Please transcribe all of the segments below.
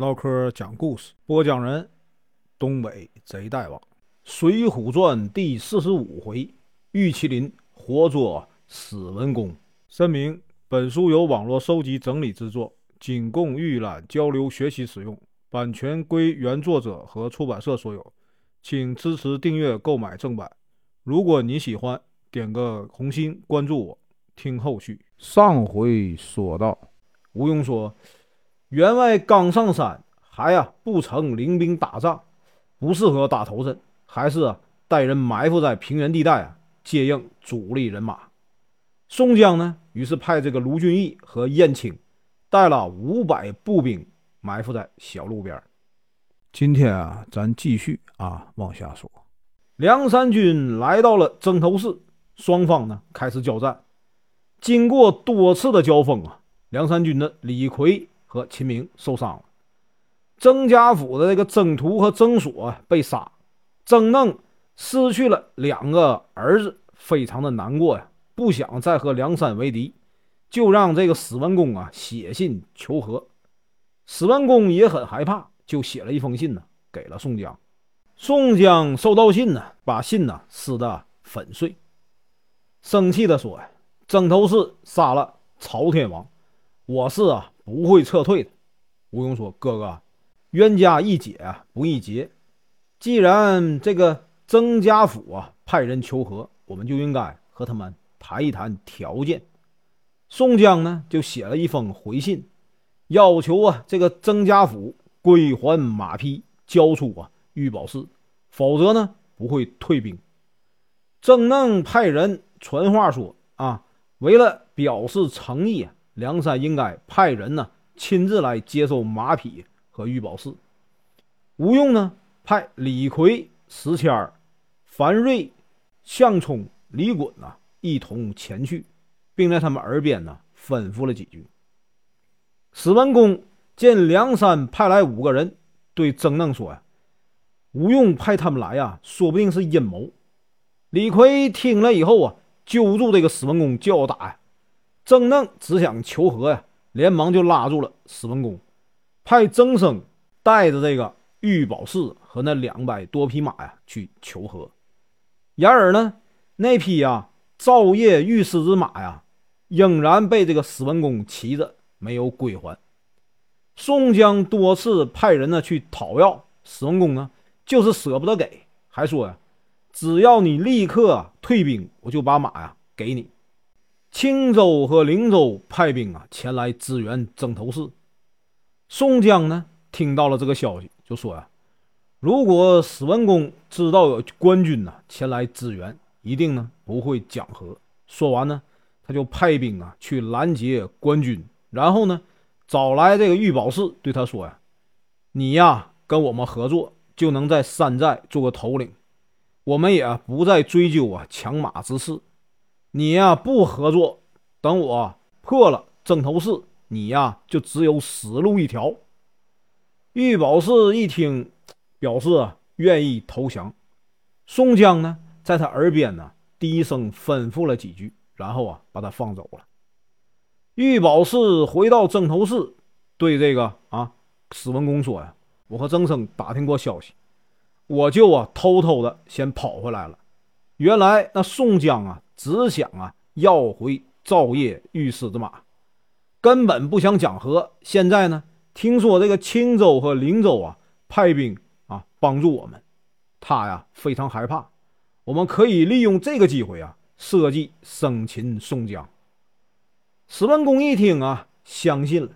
唠嗑讲故事，播讲人：东北贼大王，《水浒传》第四十五回，玉麒麟活捉史文恭。声明：本书由网络收集整理制作，仅供预览、交流、学习使用，版权归原作者和出版社所有，请支持订阅、购买正版。如果你喜欢，点个红心，关注我，听后续。上回说到，吴用说。员外刚上山，还呀不曾领兵打仗，不适合打头阵，还是啊带人埋伏在平原地带啊，接应主力人马。宋江呢，于是派这个卢俊义和燕青带了五百步兵埋伏在小路边。今天啊，咱继续啊往下说。梁山军来到了征头市，双方呢开始交战。经过多次的交锋啊，梁山军的李逵。和秦明受伤了，曾家府的这个曾屠和曾锁被杀，曾嫩失去了两个儿子，非常的难过呀，不想再和梁山为敌，就让这个史文恭啊写信求和。史文恭也很害怕，就写了一封信呢，给了宋江。宋江收到信呢，把信呢撕得粉碎，生气的说：“呀，曾头市杀了朝天王，我是啊。”不会撤退的。吴用说：“哥哥，冤家宜解啊，不宜结。既然这个曾家府啊派人求和，我们就应该和他们谈一谈条件。”宋江呢就写了一封回信，要求啊这个曾家府归还马匹，交出啊玉宝寺，否则呢不会退兵。曾嫩派人传话说：“啊，为了表示诚意啊。”梁山应该派人呢，亲自来接收马匹和玉宝寺。吴用呢，派李逵、石谦、樊瑞、项冲、李衮呐，一同前去，并在他们耳边呢吩咐了几句。史文恭见梁山派来五个人，对曾嫩说：“呀，吴用派他们来呀，说不定是阴谋。”李逵听了以后啊，揪住这个史文恭就要打呀。郑嫩只想求和呀，连忙就拉住了史文恭，派曾生带着这个玉宝寺和那两百多匹马呀去求和。然而呢，那匹呀赵夜玉狮之马呀，仍然被这个史文恭骑着没有归还。宋江多次派人呢去讨要，史文恭呢就是舍不得给，还说呀，只要你立刻退兵，我就把马呀给你。青州和灵州派兵啊前来支援曾头市。宋江呢听到了这个消息，就说呀：“如果史文恭知道有官军呢前来支援，一定呢不会讲和。”说完呢，他就派兵啊去拦截官军，然后呢找来这个玉宝寺，对他说呀：“你呀跟我们合作，就能在山寨做个头领，我们也不再追究啊抢马之事。”你呀不合作，等我破了曾头市，你呀就只有死路一条。玉宝寺一听，表示愿意投降。宋江呢，在他耳边呢低声吩咐了几句，然后啊把他放走了。玉宝寺回到曾头市，对这个啊史文恭说呀：“我和曾生打听过消息，我就啊偷偷的先跑回来了。原来那宋江啊。”只想啊要回赵夜玉狮子马，根本不想讲和。现在呢，听说这个青州和灵州啊派兵啊帮助我们，他呀非常害怕。我们可以利用这个机会啊，设计生擒宋江。史文恭一听啊，相信了，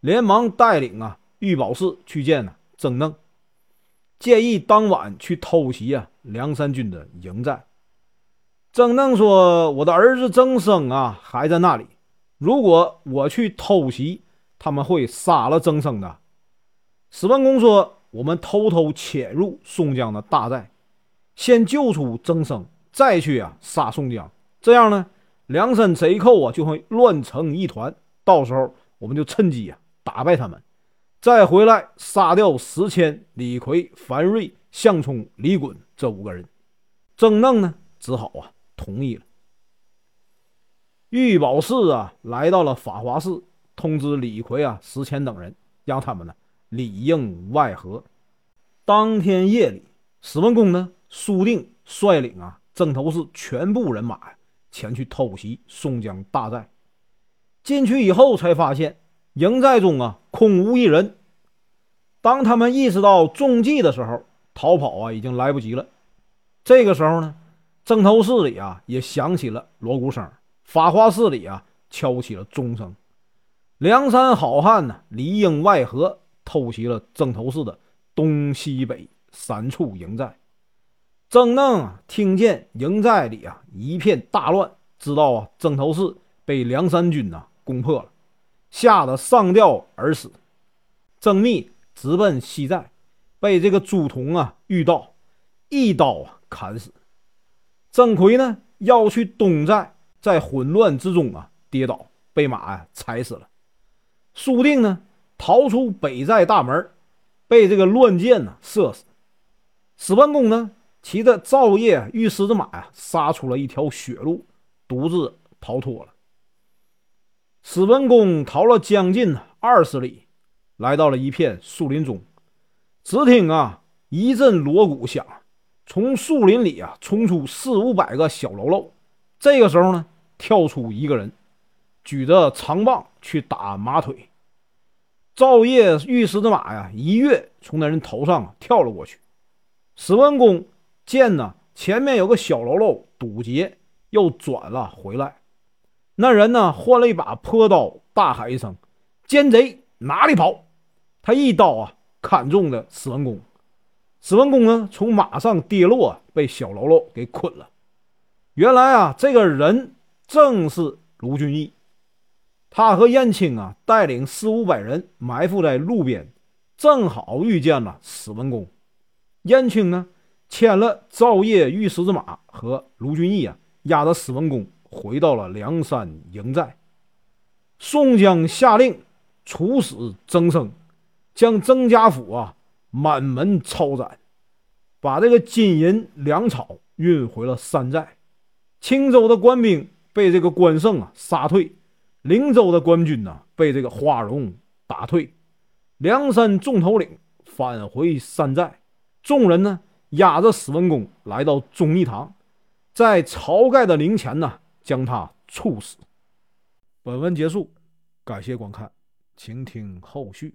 连忙带领啊玉宝寺去见呢曾嫩，建议当晚去偷袭啊梁山军的营寨。曾嫩说：“我的儿子曾生啊，还在那里。如果我去偷袭，他们会杀了曾生的。”史文恭说：“我们偷偷潜入宋江的大寨，先救出曾生，再去啊杀宋江。这样呢，梁山贼寇啊就会乱成一团。到时候我们就趁机啊打败他们，再回来杀掉石谦、李逵、樊瑞、项冲、李衮这五个人。”曾嫩呢，只好啊。同意了。玉宝寺啊，来到了法华寺，通知李逵啊、石谦等人，让他们呢里应外合。当天夜里，史文恭呢，苏定率领啊曾头市全部人马前去偷袭宋江大寨。进去以后，才发现营寨中啊空无一人。当他们意识到中计的时候，逃跑啊已经来不及了。这个时候呢，曾头市里啊也响起了锣鼓声，法华寺里啊敲起了钟声。梁山好汉呢里应外合，偷袭了曾头市的。东西北三处营寨，曾嫩啊，听见营寨里啊一片大乱，知道啊曾头市被梁山军呐攻破了，吓得上吊而死。曾密直奔西寨，被这个朱仝啊遇到，一刀啊砍死。郑奎呢要去东寨，在混乱之中啊跌倒，被马呀踩死了。苏定呢逃出北寨大门。被这个乱箭呢射死，史文恭呢骑着赵业御狮子马呀，杀出了一条血路，独自逃脱了。史文恭逃了将近二十里，来到了一片树林中，只听啊一阵锣鼓响，从树林里啊冲出四五百个小喽啰。这个时候呢，跳出一个人，举着长棒去打马腿。赵业御狮子马呀，一跃从那人头上跳了过去。史文恭见呢前面有个小喽啰堵截，又转了回来。那人呢换了一把破刀，大喊一声：“奸贼哪里跑！”他一刀啊砍中了史文恭。史文恭呢从马上跌落，被小喽啰给捆了。原来啊这个人正是卢俊义。他和燕青啊，带领四五百人埋伏在路边，正好遇见了史文恭。燕青呢，牵了赵业御狮子马和卢俊义啊，押着史文恭回到了梁山营寨。宋江下令处死曾生，将曾家府啊满门抄斩，把这个金银粮草运回了山寨。青州的官兵被这个关胜啊杀退。灵州的官军呢，被这个花荣打退，梁山众头领返回山寨，众人呢押着史文恭来到忠义堂，在晁盖的灵前呢将他处死。本文结束，感谢观看，请听后续。